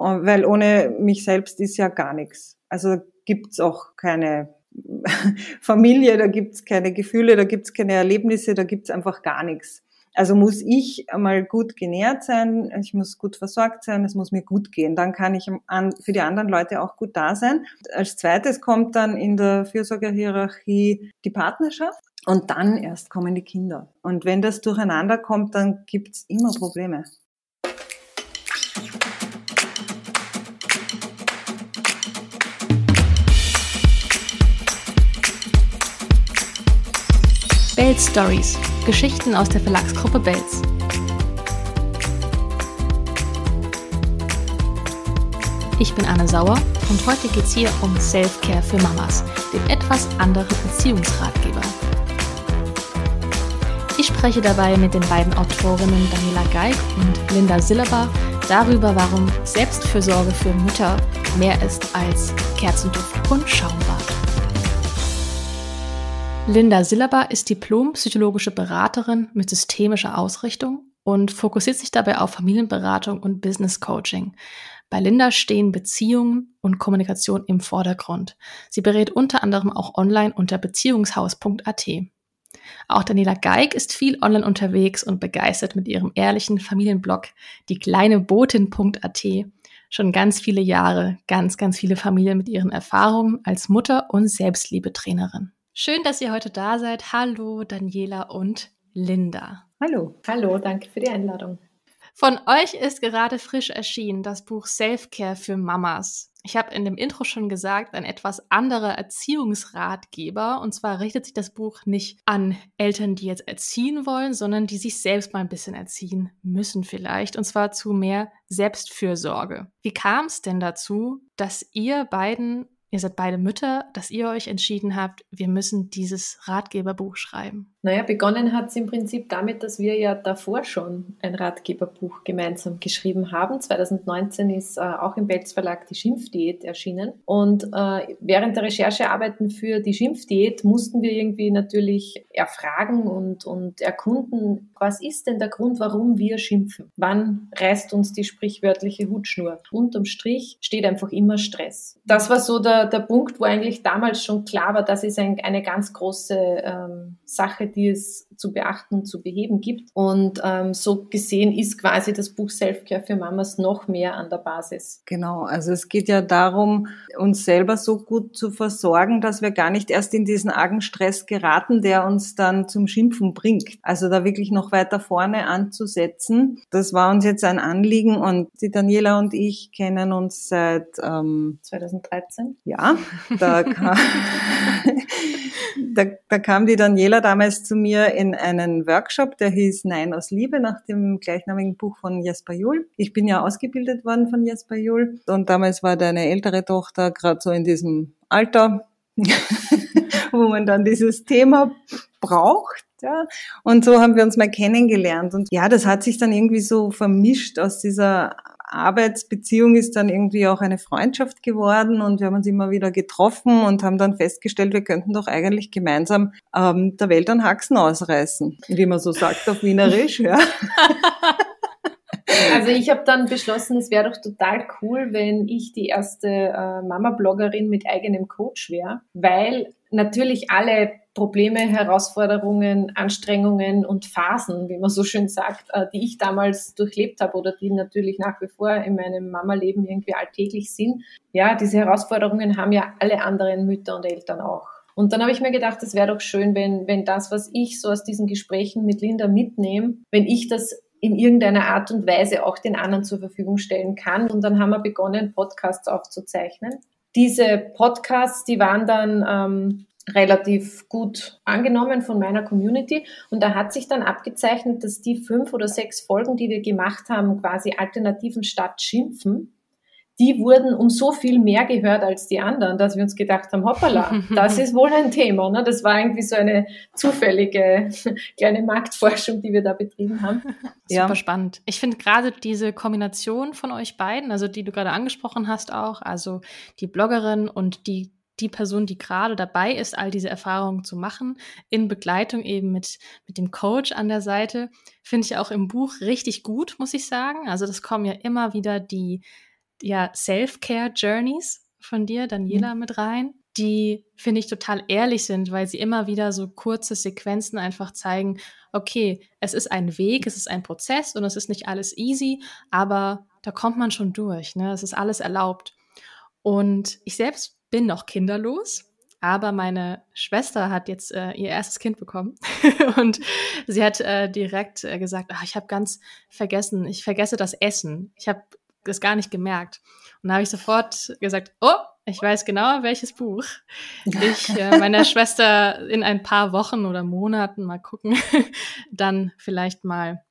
weil ohne mich selbst ist ja gar nichts. Also gibt's auch keine Familie, da gibt's keine Gefühle, da gibt's keine Erlebnisse, da gibt's einfach gar nichts. Also muss ich einmal gut genährt sein, ich muss gut versorgt sein, es muss mir gut gehen. Dann kann ich für die anderen Leute auch gut da sein. Als zweites kommt dann in der Fürsorgehierarchie die Partnerschaft und dann erst kommen die Kinder. Und wenn das durcheinander kommt, dann gibt's immer Probleme. Belz Stories, Geschichten aus der Verlagsgruppe Belz. Ich bin Anne Sauer und heute geht es hier um Self-Care für Mamas, dem etwas anderen Beziehungsratgeber. Ich spreche dabei mit den beiden Autorinnen Daniela Geig und Linda Silleber darüber, warum Selbstfürsorge für Mütter mehr ist als Kerzenduft und Schaumbad. Linda Silleber ist Diplom-psychologische Beraterin mit systemischer Ausrichtung und fokussiert sich dabei auf Familienberatung und Business Coaching. Bei Linda stehen Beziehungen und Kommunikation im Vordergrund. Sie berät unter anderem auch online unter beziehungshaus.at. Auch Daniela Geig ist viel online unterwegs und begeistert mit ihrem ehrlichen Familienblog die kleine Botin.at schon ganz viele Jahre ganz, ganz viele Familien mit ihren Erfahrungen als Mutter und Selbstliebetrainerin. Schön, dass ihr heute da seid. Hallo Daniela und Linda. Hallo. Hallo, danke für die Einladung. Von euch ist gerade frisch erschienen das Buch Self-Care für Mamas. Ich habe in dem Intro schon gesagt, ein etwas anderer Erziehungsratgeber. Und zwar richtet sich das Buch nicht an Eltern, die jetzt erziehen wollen, sondern die sich selbst mal ein bisschen erziehen müssen vielleicht. Und zwar zu mehr Selbstfürsorge. Wie kam es denn dazu, dass ihr beiden Ihr seid beide Mütter, dass ihr euch entschieden habt, wir müssen dieses Ratgeberbuch schreiben. Naja, begonnen hat es im Prinzip damit, dass wir ja davor schon ein Ratgeberbuch gemeinsam geschrieben haben. 2019 ist äh, auch im Belz Verlag die Schimpfdiät erschienen. Und äh, während der Recherchearbeiten für die Schimpfdiät mussten wir irgendwie natürlich erfragen und, und erkunden, was ist denn der Grund, warum wir schimpfen? Wann reißt uns die sprichwörtliche Hutschnur? Unterm Strich steht einfach immer Stress. Das war so der, der Punkt, wo eigentlich damals schon klar war, das ist ein, eine ganz große ähm, Sache, die es zu beachten und zu beheben gibt. Und ähm, so gesehen ist quasi das Buch Selfcare für Mamas noch mehr an der Basis. Genau, also es geht ja darum, uns selber so gut zu versorgen, dass wir gar nicht erst in diesen argen Stress geraten, der uns dann zum Schimpfen bringt. Also da wirklich noch weiter vorne anzusetzen. Das war uns jetzt ein Anliegen und die Daniela und ich kennen uns seit ähm, 2013. Ja, da kam, da, da kam die Daniela damals zu mir in einen Workshop, der hieß Nein aus Liebe, nach dem gleichnamigen Buch von Jesper Juhl. Ich bin ja ausgebildet worden von Jesper Juhl und damals war deine ältere Tochter gerade so in diesem Alter, wo man dann dieses Thema braucht. Ja, und so haben wir uns mal kennengelernt. Und ja, das hat sich dann irgendwie so vermischt aus dieser Arbeitsbeziehung ist dann irgendwie auch eine Freundschaft geworden und wir haben uns immer wieder getroffen und haben dann festgestellt, wir könnten doch eigentlich gemeinsam ähm, der Welt an Haxen ausreißen, wie man so sagt auf Wienerisch. Ja. Also ich habe dann beschlossen, es wäre doch total cool, wenn ich die erste äh, Mama-Bloggerin mit eigenem Coach wäre, weil natürlich alle Probleme, Herausforderungen, Anstrengungen und Phasen, wie man so schön sagt, äh, die ich damals durchlebt habe oder die natürlich nach wie vor in meinem Mama-Leben irgendwie alltäglich sind. Ja, diese Herausforderungen haben ja alle anderen Mütter und Eltern auch. Und dann habe ich mir gedacht, es wäre doch schön, wenn, wenn das, was ich so aus diesen Gesprächen mit Linda mitnehme, wenn ich das in irgendeiner Art und Weise auch den anderen zur Verfügung stellen kann. Und dann haben wir begonnen, Podcasts aufzuzeichnen. Diese Podcasts, die waren dann ähm, relativ gut angenommen von meiner Community. Und da hat sich dann abgezeichnet, dass die fünf oder sechs Folgen, die wir gemacht haben, quasi Alternativen statt Schimpfen, die wurden um so viel mehr gehört als die anderen, dass wir uns gedacht haben, hoppala, das ist wohl ein Thema. Ne? Das war irgendwie so eine zufällige kleine Marktforschung, die wir da betrieben haben. Super ja. spannend. Ich finde gerade diese Kombination von euch beiden, also die du gerade angesprochen hast auch, also die Bloggerin und die die Person, die gerade dabei ist, all diese Erfahrungen zu machen, in Begleitung eben mit, mit dem Coach an der Seite, finde ich auch im Buch richtig gut, muss ich sagen. Also das kommen ja immer wieder die ja Self-Care Journeys von dir, Daniela, mhm. mit rein, die finde ich total ehrlich sind, weil sie immer wieder so kurze Sequenzen einfach zeigen, okay, es ist ein Weg, es ist ein Prozess und es ist nicht alles easy, aber da kommt man schon durch, ne? Es ist alles erlaubt. Und ich selbst bin noch kinderlos, aber meine Schwester hat jetzt äh, ihr erstes Kind bekommen und sie hat äh, direkt äh, gesagt, ach, ich habe ganz vergessen, ich vergesse das Essen. Ich habe das gar nicht gemerkt. Und da habe ich sofort gesagt, oh, ich weiß genau, welches Buch ich äh, meiner Schwester in ein paar Wochen oder Monaten mal gucken, dann vielleicht mal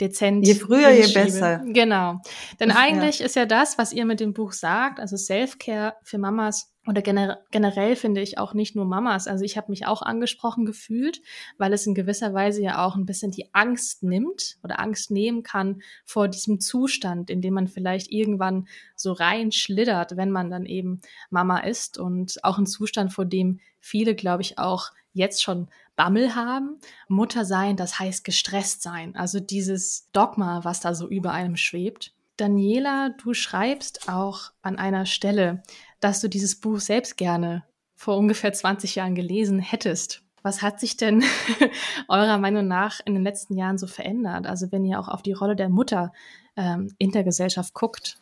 dezent. Je früher, je besser. Genau. Denn eigentlich ja. ist ja das, was ihr mit dem Buch sagt, also Self-Care für Mamas oder generell finde ich auch nicht nur Mamas. Also ich habe mich auch angesprochen gefühlt, weil es in gewisser Weise ja auch ein bisschen die Angst nimmt oder Angst nehmen kann vor diesem Zustand, in dem man vielleicht irgendwann so reinschlittert, wenn man dann eben Mama ist und auch ein Zustand, vor dem viele, glaube ich, auch jetzt schon Bammel haben. Mutter sein, das heißt gestresst sein. Also dieses Dogma, was da so über einem schwebt. Daniela, du schreibst auch an einer Stelle, dass du dieses Buch selbst gerne vor ungefähr 20 Jahren gelesen hättest. Was hat sich denn eurer Meinung nach in den letzten Jahren so verändert? Also wenn ihr auch auf die Rolle der Mutter ähm, in der Gesellschaft guckt.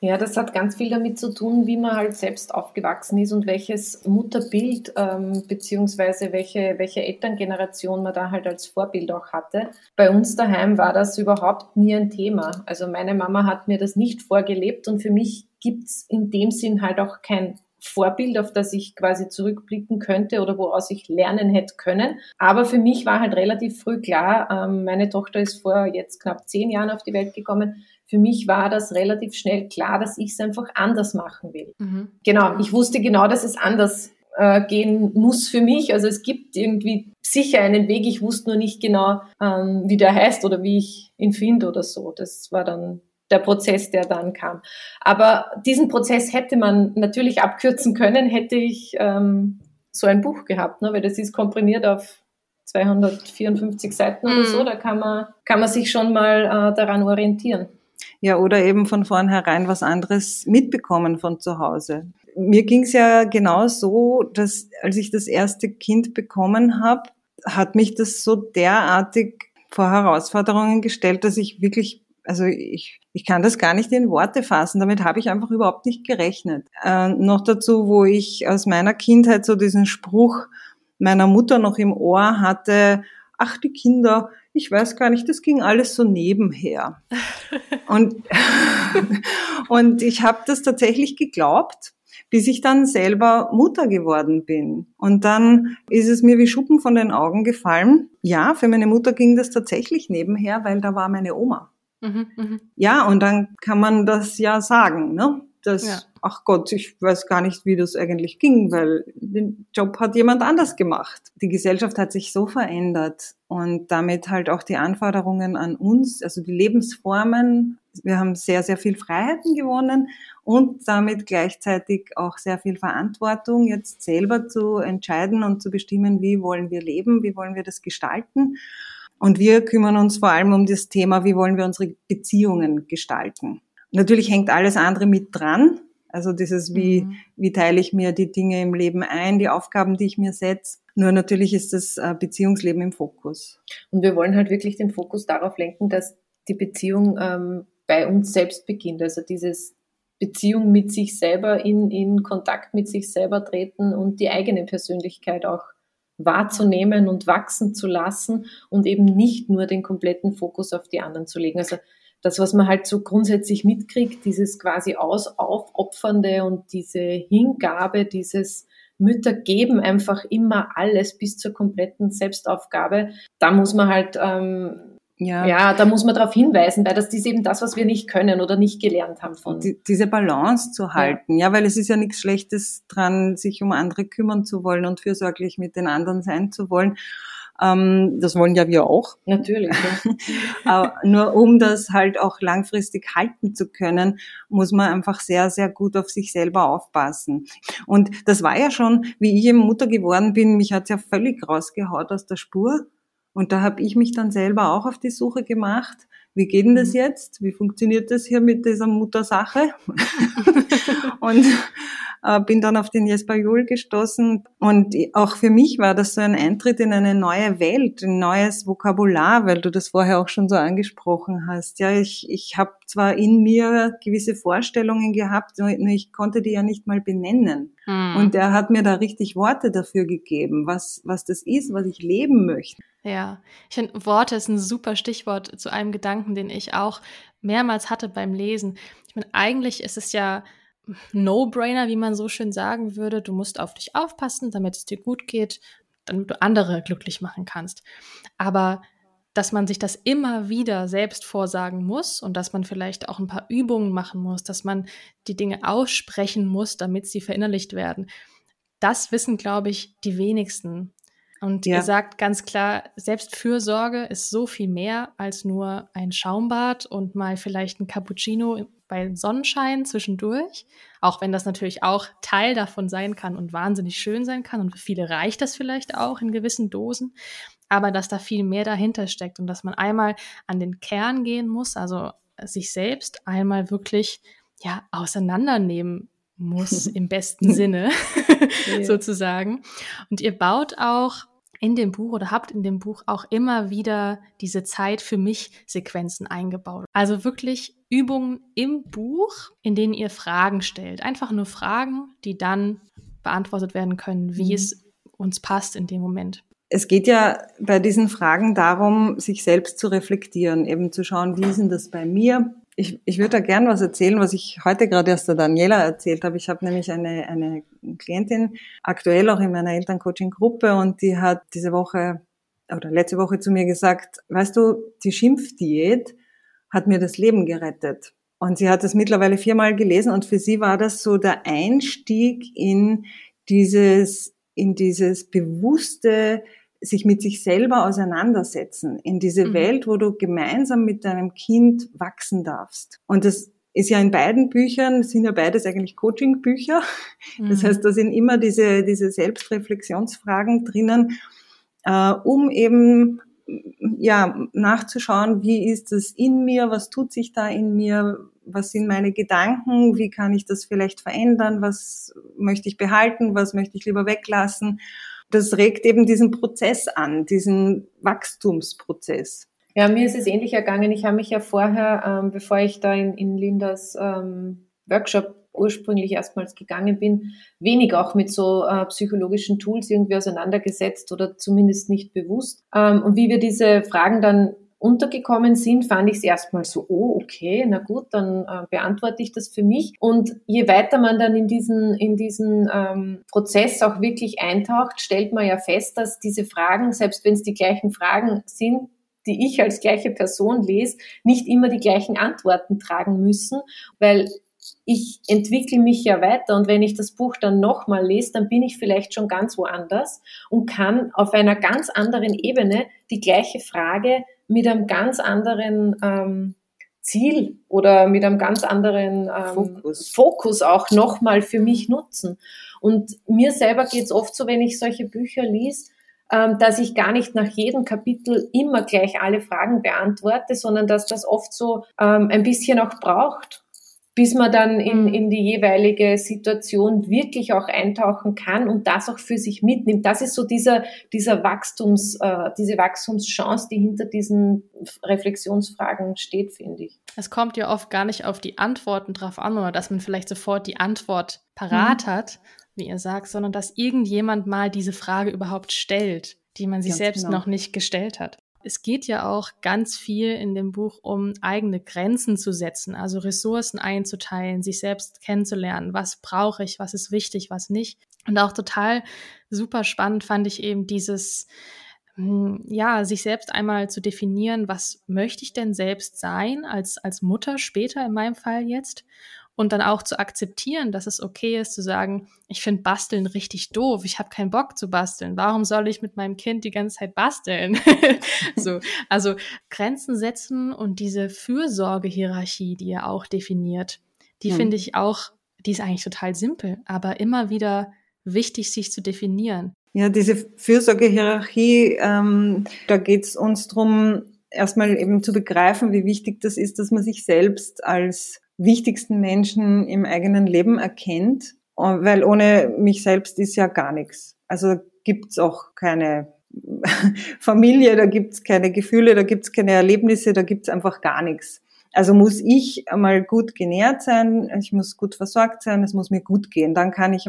Ja, das hat ganz viel damit zu tun, wie man halt selbst aufgewachsen ist und welches Mutterbild ähm, beziehungsweise welche, welche Elterngeneration man da halt als Vorbild auch hatte. Bei uns daheim war das überhaupt nie ein Thema. Also meine Mama hat mir das nicht vorgelebt und für mich gibt's in dem Sinn halt auch kein Vorbild, auf das ich quasi zurückblicken könnte oder woraus ich lernen hätte können. Aber für mich war halt relativ früh klar, ähm, meine Tochter ist vor jetzt knapp zehn Jahren auf die Welt gekommen für mich war das relativ schnell klar, dass ich es einfach anders machen will. Mhm. Genau, ich wusste genau, dass es anders äh, gehen muss für mich. Also es gibt irgendwie sicher einen Weg. Ich wusste nur nicht genau, ähm, wie der heißt oder wie ich ihn finde oder so. Das war dann der Prozess, der dann kam. Aber diesen Prozess hätte man natürlich abkürzen können, hätte ich ähm, so ein Buch gehabt, ne? weil das ist komprimiert auf 254 Seiten mhm. oder so. Da kann man, kann man sich schon mal äh, daran orientieren. Ja, oder eben von vornherein was anderes mitbekommen von zu Hause. Mir ging es ja genau so, dass als ich das erste Kind bekommen habe, hat mich das so derartig vor Herausforderungen gestellt, dass ich wirklich, also ich, ich kann das gar nicht in Worte fassen. Damit habe ich einfach überhaupt nicht gerechnet. Äh, noch dazu, wo ich aus meiner Kindheit so diesen Spruch meiner Mutter noch im Ohr hatte, ach, die Kinder, ich weiß gar nicht, das ging alles so nebenher. und, und ich habe das tatsächlich geglaubt, bis ich dann selber Mutter geworden bin. Und dann ist es mir wie Schuppen von den Augen gefallen. Ja, für meine Mutter ging das tatsächlich nebenher, weil da war meine Oma. Mhm, mh. Ja, und dann kann man das ja sagen, ne? Das, ja. ach Gott, ich weiß gar nicht, wie das eigentlich ging, weil den Job hat jemand anders gemacht. Die Gesellschaft hat sich so verändert und damit halt auch die Anforderungen an uns, also die Lebensformen. Wir haben sehr, sehr viel Freiheiten gewonnen und damit gleichzeitig auch sehr viel Verantwortung, jetzt selber zu entscheiden und zu bestimmen, wie wollen wir leben, wie wollen wir das gestalten. Und wir kümmern uns vor allem um das Thema, wie wollen wir unsere Beziehungen gestalten. Natürlich hängt alles andere mit dran. Also dieses, wie, mhm. wie teile ich mir die Dinge im Leben ein, die Aufgaben, die ich mir setze. Nur natürlich ist das äh, Beziehungsleben im Fokus. Und wir wollen halt wirklich den Fokus darauf lenken, dass die Beziehung ähm, bei uns selbst beginnt. Also dieses Beziehung mit sich selber, in, in Kontakt mit sich selber treten und die eigene Persönlichkeit auch wahrzunehmen und wachsen zu lassen und eben nicht nur den kompletten Fokus auf die anderen zu legen. Also das, was man halt so grundsätzlich mitkriegt, dieses quasi aus aufopfernde und diese Hingabe, dieses Mütter geben einfach immer alles bis zur kompletten Selbstaufgabe. Da muss man halt ähm, ja. ja, da muss man darauf hinweisen, weil das ist eben das, was wir nicht können oder nicht gelernt haben von. Die, diese Balance zu halten, ja. ja, weil es ist ja nichts Schlechtes dran, sich um andere kümmern zu wollen und fürsorglich mit den anderen sein zu wollen. Ähm, das wollen ja wir auch. Natürlich. Ja. nur um das halt auch langfristig halten zu können, muss man einfach sehr, sehr gut auf sich selber aufpassen. Und das war ja schon, wie ich eben Mutter geworden bin, mich hat's ja völlig rausgehaut aus der Spur. Und da habe ich mich dann selber auch auf die Suche gemacht. wie geht denn das mhm. jetzt? Wie funktioniert das hier mit dieser Muttersache? und bin dann auf den Jesper Juhl gestoßen. Und auch für mich war das so ein Eintritt in eine neue Welt, ein neues Vokabular, weil du das vorher auch schon so angesprochen hast. Ja, ich, ich habe zwar in mir gewisse Vorstellungen gehabt, nur ich konnte die ja nicht mal benennen. Hm. Und er hat mir da richtig Worte dafür gegeben, was, was das ist, was ich leben möchte. Ja, ich finde, Worte ist ein super Stichwort zu einem Gedanken, den ich auch mehrmals hatte beim Lesen. Ich meine, eigentlich ist es ja No-Brainer, wie man so schön sagen würde. Du musst auf dich aufpassen, damit es dir gut geht, damit du andere glücklich machen kannst. Aber dass man sich das immer wieder selbst vorsagen muss und dass man vielleicht auch ein paar Übungen machen muss, dass man die Dinge aussprechen muss, damit sie verinnerlicht werden. Das wissen, glaube ich, die wenigsten. Und ja. ihr sagt ganz klar, Selbstfürsorge ist so viel mehr als nur ein Schaumbad und mal vielleicht ein Cappuccino bei Sonnenschein zwischendurch. Auch wenn das natürlich auch Teil davon sein kann und wahnsinnig schön sein kann. Und für viele reicht das vielleicht auch in gewissen Dosen. Aber dass da viel mehr dahinter steckt und dass man einmal an den Kern gehen muss, also sich selbst einmal wirklich ja auseinandernehmen muss im besten Sinne sozusagen. Und ihr baut auch in dem Buch oder habt in dem Buch auch immer wieder diese Zeit für mich Sequenzen eingebaut. Also wirklich Übungen im Buch, in denen ihr Fragen stellt. Einfach nur Fragen, die dann beantwortet werden können, wie mhm. es uns passt in dem Moment. Es geht ja bei diesen Fragen darum, sich selbst zu reflektieren, eben zu schauen, wie ist denn das bei mir? Ich, ich würde da gern was erzählen, was ich heute gerade erst der Daniela erzählt habe. Ich habe nämlich eine, eine Klientin, aktuell auch in meiner Elterncoaching-Gruppe, und die hat diese Woche oder letzte Woche zu mir gesagt, weißt du, die Schimpfdiät hat mir das Leben gerettet. Und sie hat es mittlerweile viermal gelesen und für sie war das so der Einstieg in dieses, in dieses bewusste sich mit sich selber auseinandersetzen, in diese mhm. Welt, wo du gemeinsam mit deinem Kind wachsen darfst. Und das ist ja in beiden Büchern, sind ja beides eigentlich Coaching-Bücher. Mhm. Das heißt, da sind immer diese, diese Selbstreflexionsfragen drinnen, äh, um eben ja, nachzuschauen, wie ist es in mir, was tut sich da in mir, was sind meine Gedanken, wie kann ich das vielleicht verändern, was möchte ich behalten, was möchte ich lieber weglassen das regt eben diesen Prozess an, diesen Wachstumsprozess. Ja, mir ist es ähnlich ergangen. Ich habe mich ja vorher, ähm, bevor ich da in, in Lindas ähm, Workshop ursprünglich erstmals gegangen bin, wenig auch mit so äh, psychologischen Tools irgendwie auseinandergesetzt oder zumindest nicht bewusst. Ähm, und wie wir diese Fragen dann untergekommen sind, fand ich es erstmal so, oh, okay, na gut, dann äh, beantworte ich das für mich. Und je weiter man dann in diesen, in diesen ähm, Prozess auch wirklich eintaucht, stellt man ja fest, dass diese Fragen, selbst wenn es die gleichen Fragen sind, die ich als gleiche Person lese, nicht immer die gleichen Antworten tragen müssen, weil ich entwickle mich ja weiter und wenn ich das Buch dann nochmal lese, dann bin ich vielleicht schon ganz woanders und kann auf einer ganz anderen Ebene die gleiche Frage mit einem ganz anderen ähm, Ziel oder mit einem ganz anderen ähm, Fokus. Fokus auch nochmal für mich nutzen. Und mir selber geht es oft so, wenn ich solche Bücher lies, ähm, dass ich gar nicht nach jedem Kapitel immer gleich alle Fragen beantworte, sondern dass das oft so ähm, ein bisschen auch braucht bis man dann in, mhm. in die jeweilige Situation wirklich auch eintauchen kann und das auch für sich mitnimmt. Das ist so dieser, dieser Wachstums, äh, diese Wachstumschance, die hinter diesen Reflexionsfragen steht, finde ich. Es kommt ja oft gar nicht auf die Antworten drauf an oder dass man vielleicht sofort die Antwort parat mhm. hat, wie ihr sagt, sondern dass irgendjemand mal diese Frage überhaupt stellt, die man sich Ganz selbst genau. noch nicht gestellt hat es geht ja auch ganz viel in dem Buch um eigene Grenzen zu setzen, also Ressourcen einzuteilen, sich selbst kennenzulernen, was brauche ich, was ist wichtig, was nicht. Und auch total super spannend fand ich eben dieses, hm, ja, sich selbst einmal zu definieren, was möchte ich denn selbst sein als, als Mutter später in meinem Fall jetzt und dann auch zu akzeptieren, dass es okay ist zu sagen, ich finde Basteln richtig doof, ich habe keinen Bock zu basteln. Warum soll ich mit meinem Kind die ganze Zeit basteln? so, also Grenzen setzen und diese Fürsorgehierarchie, die er auch definiert, die hm. finde ich auch, die ist eigentlich total simpel, aber immer wieder wichtig, sich zu definieren. Ja, diese Fürsorgehierarchie, ähm, da geht es uns drum erstmal eben zu begreifen, wie wichtig das ist, dass man sich selbst als wichtigsten Menschen im eigenen Leben erkennt, weil ohne mich selbst ist ja gar nichts. Also gibt's auch keine Familie, da gibt's keine Gefühle, da gibt's keine Erlebnisse, da gibt's einfach gar nichts. Also muss ich einmal gut genährt sein, ich muss gut versorgt sein, es muss mir gut gehen. Dann kann ich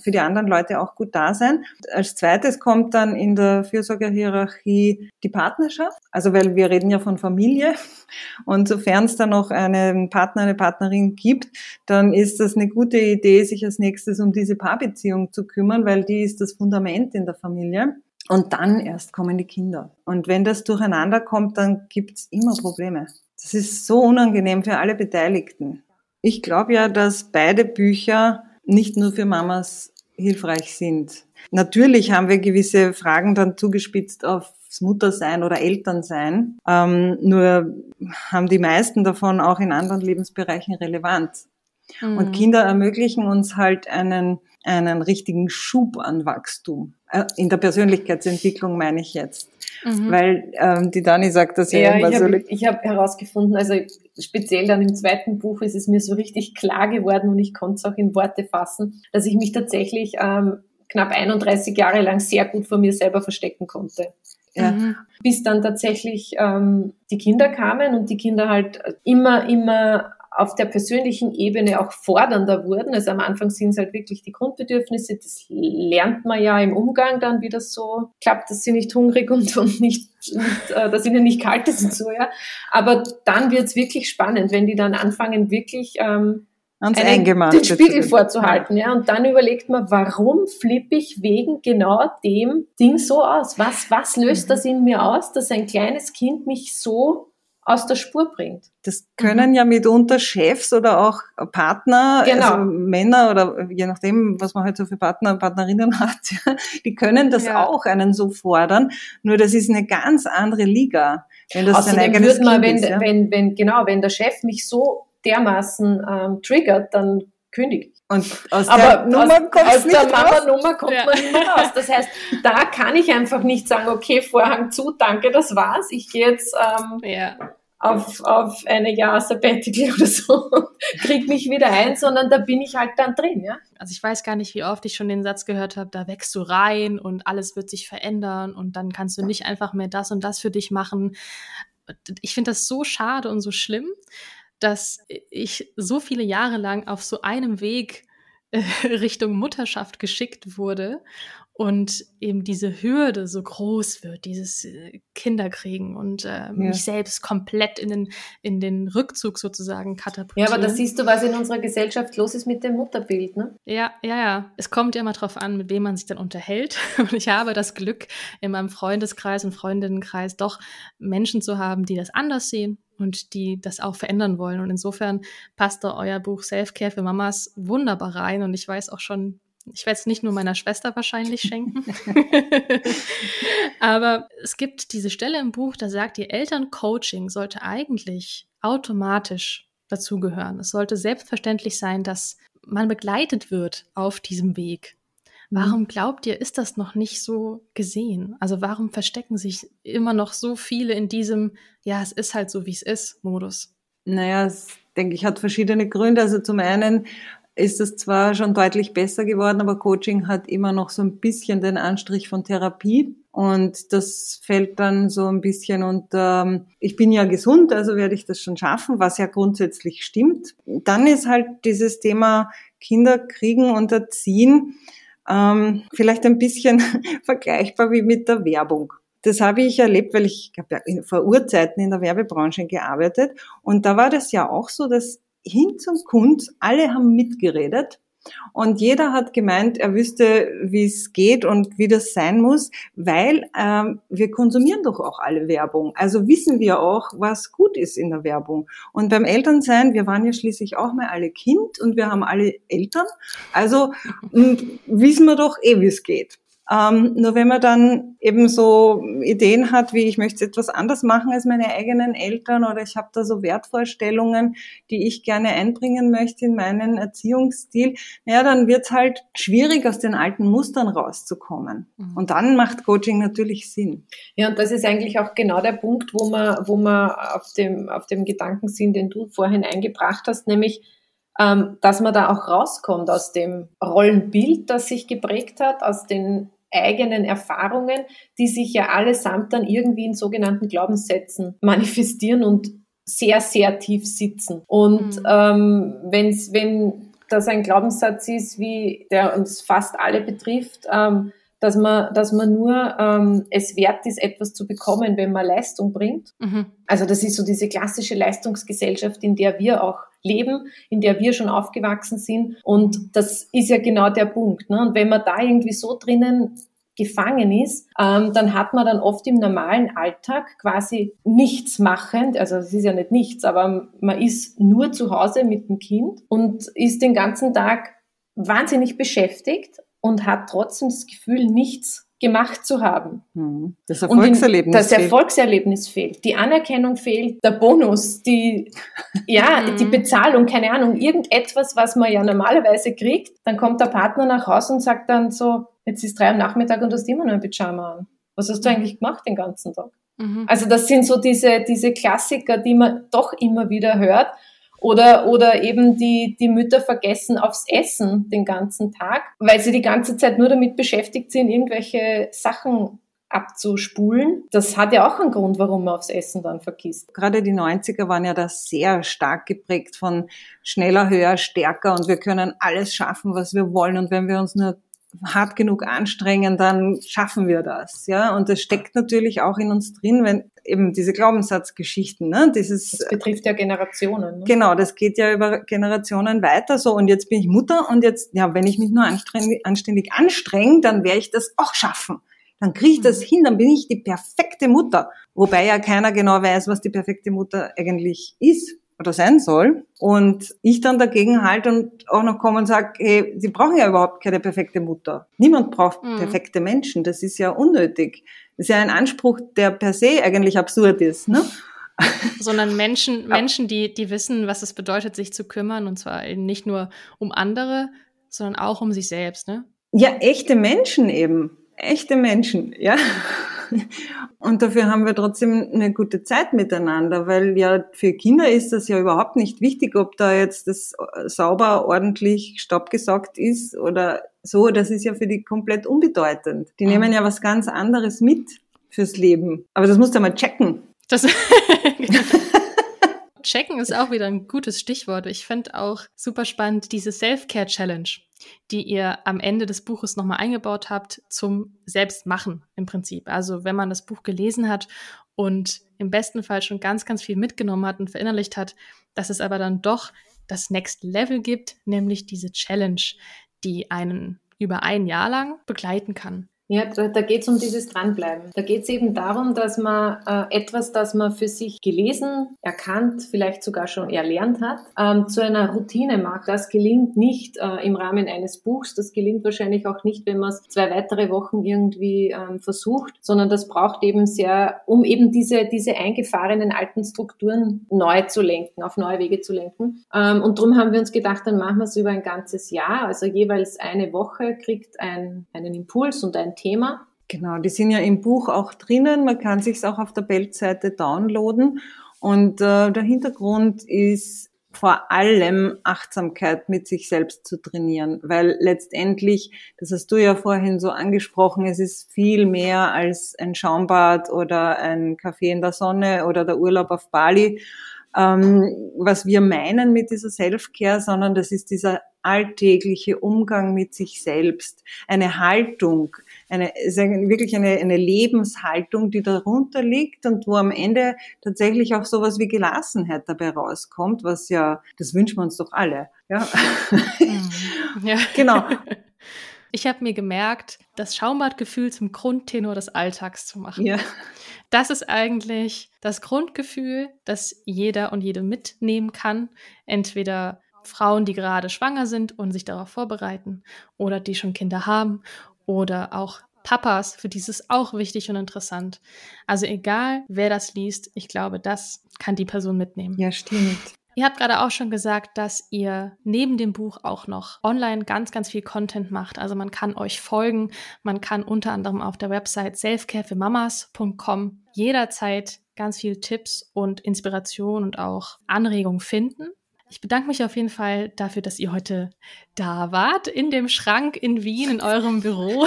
für die anderen Leute auch gut da sein. Als zweites kommt dann in der Fürsorgehierarchie die Partnerschaft. Also weil wir reden ja von Familie. Und sofern es dann noch einen Partner, eine Partnerin gibt, dann ist das eine gute Idee, sich als nächstes um diese Paarbeziehung zu kümmern, weil die ist das Fundament in der Familie. Und dann erst kommen die Kinder. Und wenn das durcheinander kommt, dann gibt's immer Probleme. Das ist so unangenehm für alle Beteiligten. Ich glaube ja, dass beide Bücher nicht nur für Mamas hilfreich sind. Natürlich haben wir gewisse Fragen dann zugespitzt aufs Muttersein oder Elternsein. Ähm, nur haben die meisten davon auch in anderen Lebensbereichen Relevanz. Mhm. Und Kinder ermöglichen uns halt einen, einen richtigen Schub an Wachstum. Äh, in der Persönlichkeitsentwicklung meine ich jetzt. Mhm. Weil ähm, die Dani sagt das ja, ja immer ich so. Hab, ich habe herausgefunden, also speziell dann im zweiten Buch ist es mir so richtig klar geworden und ich konnte es auch in Worte fassen, dass ich mich tatsächlich ähm, knapp 31 Jahre lang sehr gut vor mir selber verstecken konnte. Ja. Mhm. Bis dann tatsächlich ähm, die Kinder kamen und die Kinder halt immer, immer auf der persönlichen Ebene auch fordernder wurden. Also am Anfang sind es halt wirklich die Grundbedürfnisse, das lernt man ja im Umgang dann, wie das so klappt, dass sie nicht hungrig und, und nicht, nicht äh, dass ihnen nicht kalt ist und so, ja. Aber dann wird es wirklich spannend, wenn die dann anfangen, wirklich ähm, einen, den Spiegel vorzuhalten. Ja. Und dann überlegt man, warum flippe ich wegen genau dem Ding so aus? Was, was löst mhm. das in mir aus, dass ein kleines Kind mich so aus der Spur bringt. Das können mhm. ja mitunter Chefs oder auch Partner, genau. also Männer oder je nachdem, was man halt so für Partner und Partnerinnen hat, die können das ja. auch einen so fordern. Nur das ist eine ganz andere Liga. Wenn das Außerdem sein eigenes man, kind wenn, ist, ja? wenn, wenn, genau, wenn der Chef mich so dermaßen ähm, triggert, dann kündige ich. Und aus Aber der Nummer kommt aus der Mama-Nummer kommt ja. man nicht mehr raus. Das heißt, da kann ich einfach nicht sagen, okay, Vorhang zu, danke, das war's. Ich gehe jetzt ähm, ja. auf, auf eine Jahr Sabbatical oder so und krieg mich wieder ein, sondern da bin ich halt dann drin, ja. Also ich weiß gar nicht, wie oft ich schon den Satz gehört habe, da wächst du rein und alles wird sich verändern und dann kannst du nicht einfach mehr das und das für dich machen. Ich finde das so schade und so schlimm dass ich so viele Jahre lang auf so einem Weg äh, Richtung Mutterschaft geschickt wurde und eben diese Hürde so groß wird, dieses äh, Kinderkriegen und äh, ja. mich selbst komplett in den, in den Rückzug sozusagen katapultieren. Ja, aber da siehst du, was in unserer Gesellschaft los ist mit dem Mutterbild, ne? Ja, ja, ja. Es kommt ja immer drauf an, mit wem man sich dann unterhält. Und ich habe das Glück, in meinem Freundeskreis und Freundinnenkreis doch Menschen zu haben, die das anders sehen und die das auch verändern wollen. Und insofern passt da euer Buch Self-Care für Mamas wunderbar rein. Und ich weiß auch schon, ich werde es nicht nur meiner Schwester wahrscheinlich schenken. Aber es gibt diese Stelle im Buch, da sagt ihr, Elterncoaching sollte eigentlich automatisch dazugehören. Es sollte selbstverständlich sein, dass man begleitet wird auf diesem Weg. Warum glaubt ihr, ist das noch nicht so gesehen? Also warum verstecken sich immer noch so viele in diesem, ja, es ist halt so, wie es ist, Modus? Naja, es, denke ich, hat verschiedene Gründe. Also zum einen ist es zwar schon deutlich besser geworden, aber Coaching hat immer noch so ein bisschen den Anstrich von Therapie. Und das fällt dann so ein bisschen unter, ähm, ich bin ja gesund, also werde ich das schon schaffen, was ja grundsätzlich stimmt. Dann ist halt dieses Thema Kinder kriegen und erziehen ähm, vielleicht ein bisschen vergleichbar wie mit der Werbung. Das habe ich erlebt, weil ich, habe ja vor Urzeiten in der Werbebranche gearbeitet und da war das ja auch so, dass hin zum Kund, alle haben mitgeredet und jeder hat gemeint, er wüsste, wie es geht und wie das sein muss, weil ähm, wir konsumieren doch auch alle Werbung. Also wissen wir auch, was gut ist in der Werbung. Und beim Elternsein, wir waren ja schließlich auch mal alle Kind und wir haben alle Eltern. Also wissen wir doch eh, wie es geht. Ähm, nur wenn man dann eben so Ideen hat, wie ich möchte etwas anders machen als meine eigenen Eltern oder ich habe da so Wertvorstellungen, die ich gerne einbringen möchte in meinen Erziehungsstil, naja, dann wird's halt schwierig, aus den alten Mustern rauszukommen. Mhm. Und dann macht Coaching natürlich Sinn. Ja, und das ist eigentlich auch genau der Punkt, wo man, wo man auf dem, auf dem Gedanken sind, den du vorhin eingebracht hast, nämlich ähm, dass man da auch rauskommt aus dem Rollenbild, das sich geprägt hat, aus den eigenen Erfahrungen, die sich ja allesamt dann irgendwie in sogenannten Glaubenssätzen manifestieren und sehr, sehr tief sitzen. Und mhm. ähm, wenn's, wenn das ein Glaubenssatz ist, wie der uns fast alle betrifft, ähm, dass man, dass man nur ähm, es wert ist, etwas zu bekommen, wenn man Leistung bringt. Mhm. Also das ist so diese klassische Leistungsgesellschaft, in der wir auch leben, in der wir schon aufgewachsen sind. Und das ist ja genau der Punkt. Ne? Und wenn man da irgendwie so drinnen gefangen ist, ähm, dann hat man dann oft im normalen Alltag quasi nichts machend, also es ist ja nicht nichts, aber man ist nur zu Hause mit dem Kind und ist den ganzen Tag wahnsinnig beschäftigt und hat trotzdem das Gefühl, nichts gemacht zu haben. Hm. Das Erfolgserlebnis. das Erfolgserlebnis fehlt. Die Anerkennung fehlt, der Bonus, die, ja, die Bezahlung, keine Ahnung, irgendetwas, was man ja normalerweise kriegt. Dann kommt der Partner nach Hause und sagt dann so, jetzt ist drei am Nachmittag und du hast immer noch ein Pyjama an. Was hast du mhm. eigentlich gemacht den ganzen Tag? Mhm. Also das sind so diese, diese Klassiker, die man doch immer wieder hört oder, oder eben die, die Mütter vergessen aufs Essen den ganzen Tag, weil sie die ganze Zeit nur damit beschäftigt sind, irgendwelche Sachen abzuspulen. Das hat ja auch einen Grund, warum man aufs Essen dann vergisst. Gerade die 90er waren ja da sehr stark geprägt von schneller, höher, stärker und wir können alles schaffen, was wir wollen und wenn wir uns nur hart genug anstrengen, dann schaffen wir das, ja. Und das steckt natürlich auch in uns drin, wenn eben diese Glaubenssatzgeschichten, ne, dieses. Das betrifft ja Generationen. Ne? Genau, das geht ja über Generationen weiter, so. Und jetzt bin ich Mutter und jetzt, ja, wenn ich mich nur anständig, anständig anstrenge, dann werde ich das auch schaffen. Dann kriege ich das mhm. hin, dann bin ich die perfekte Mutter. Wobei ja keiner genau weiß, was die perfekte Mutter eigentlich ist oder sein soll. Und ich dann dagegen halte und auch noch komme und sage, hey, sie brauchen ja überhaupt keine perfekte Mutter. Niemand braucht mhm. perfekte Menschen. Das ist ja unnötig. Das ist ja ein Anspruch, der per se eigentlich absurd ist. Ne? Sondern Menschen, Menschen, die, die wissen, was es bedeutet, sich zu kümmern. Und zwar eben nicht nur um andere, sondern auch um sich selbst. Ne? Ja, echte Menschen eben. Echte Menschen, ja. Und dafür haben wir trotzdem eine gute Zeit miteinander, weil ja für Kinder ist das ja überhaupt nicht wichtig, ob da jetzt das sauber, ordentlich staubgesaugt ist oder so. Das ist ja für die komplett unbedeutend. Die nehmen mhm. ja was ganz anderes mit fürs Leben. Aber das musst du mal checken. Das Checken ist auch wieder ein gutes Stichwort. Ich finde auch super spannend diese Self-Care-Challenge die ihr am Ende des Buches nochmal eingebaut habt zum Selbstmachen im Prinzip. Also wenn man das Buch gelesen hat und im besten Fall schon ganz, ganz viel mitgenommen hat und verinnerlicht hat, dass es aber dann doch das Next Level gibt, nämlich diese Challenge, die einen über ein Jahr lang begleiten kann. Ja, da, da geht es um dieses Dranbleiben. Da geht es eben darum, dass man äh, etwas, das man für sich gelesen, erkannt, vielleicht sogar schon erlernt hat, ähm, zu einer Routine macht. Das gelingt nicht äh, im Rahmen eines Buchs. Das gelingt wahrscheinlich auch nicht, wenn man es zwei weitere Wochen irgendwie ähm, versucht, sondern das braucht eben sehr, um eben diese, diese eingefahrenen alten Strukturen neu zu lenken, auf neue Wege zu lenken. Ähm, und darum haben wir uns gedacht, dann machen wir es über ein ganzes Jahr. Also jeweils eine Woche kriegt ein, einen Impuls und ein Thema. Genau, die sind ja im Buch auch drinnen. Man kann sich auch auf der Belt-Seite downloaden. Und äh, der Hintergrund ist vor allem Achtsamkeit mit sich selbst zu trainieren, weil letztendlich, das hast du ja vorhin so angesprochen, es ist viel mehr als ein Schaumbad oder ein Kaffee in der Sonne oder der Urlaub auf Bali, ähm, was wir meinen mit dieser Self-Care, sondern das ist dieser alltägliche Umgang mit sich selbst, eine Haltung, eine, wirklich eine, eine Lebenshaltung, die darunter liegt und wo am Ende tatsächlich auch sowas wie Gelassenheit dabei rauskommt, was ja, das wünschen wir uns doch alle. Ja, mhm. ja. genau. Ich habe mir gemerkt, das Schaumbadgefühl zum Grundtenor des Alltags zu machen. Ja. Das ist eigentlich das Grundgefühl, das jeder und jede mitnehmen kann. Entweder Frauen, die gerade schwanger sind und sich darauf vorbereiten oder die schon Kinder haben oder auch Papas, für die ist es auch wichtig und interessant. Also egal, wer das liest, ich glaube, das kann die Person mitnehmen. Ja, stimmt. Ihr habt gerade auch schon gesagt, dass ihr neben dem Buch auch noch online ganz, ganz viel Content macht. Also man kann euch folgen. Man kann unter anderem auf der Website selfcarefürmamas.com jederzeit ganz viel Tipps und Inspiration und auch Anregungen finden. Ich bedanke mich auf jeden Fall dafür, dass ihr heute da wart, in dem Schrank in Wien, in eurem Büro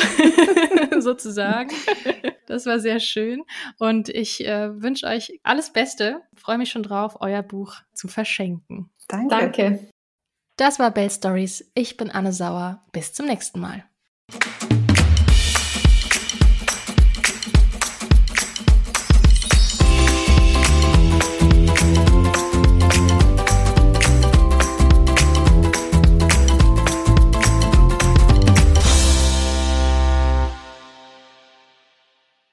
sozusagen. Das war sehr schön. Und ich äh, wünsche euch alles Beste. Freue mich schon drauf, euer Buch zu verschenken. Danke. Danke. Das war Bell Stories. Ich bin Anne Sauer. Bis zum nächsten Mal.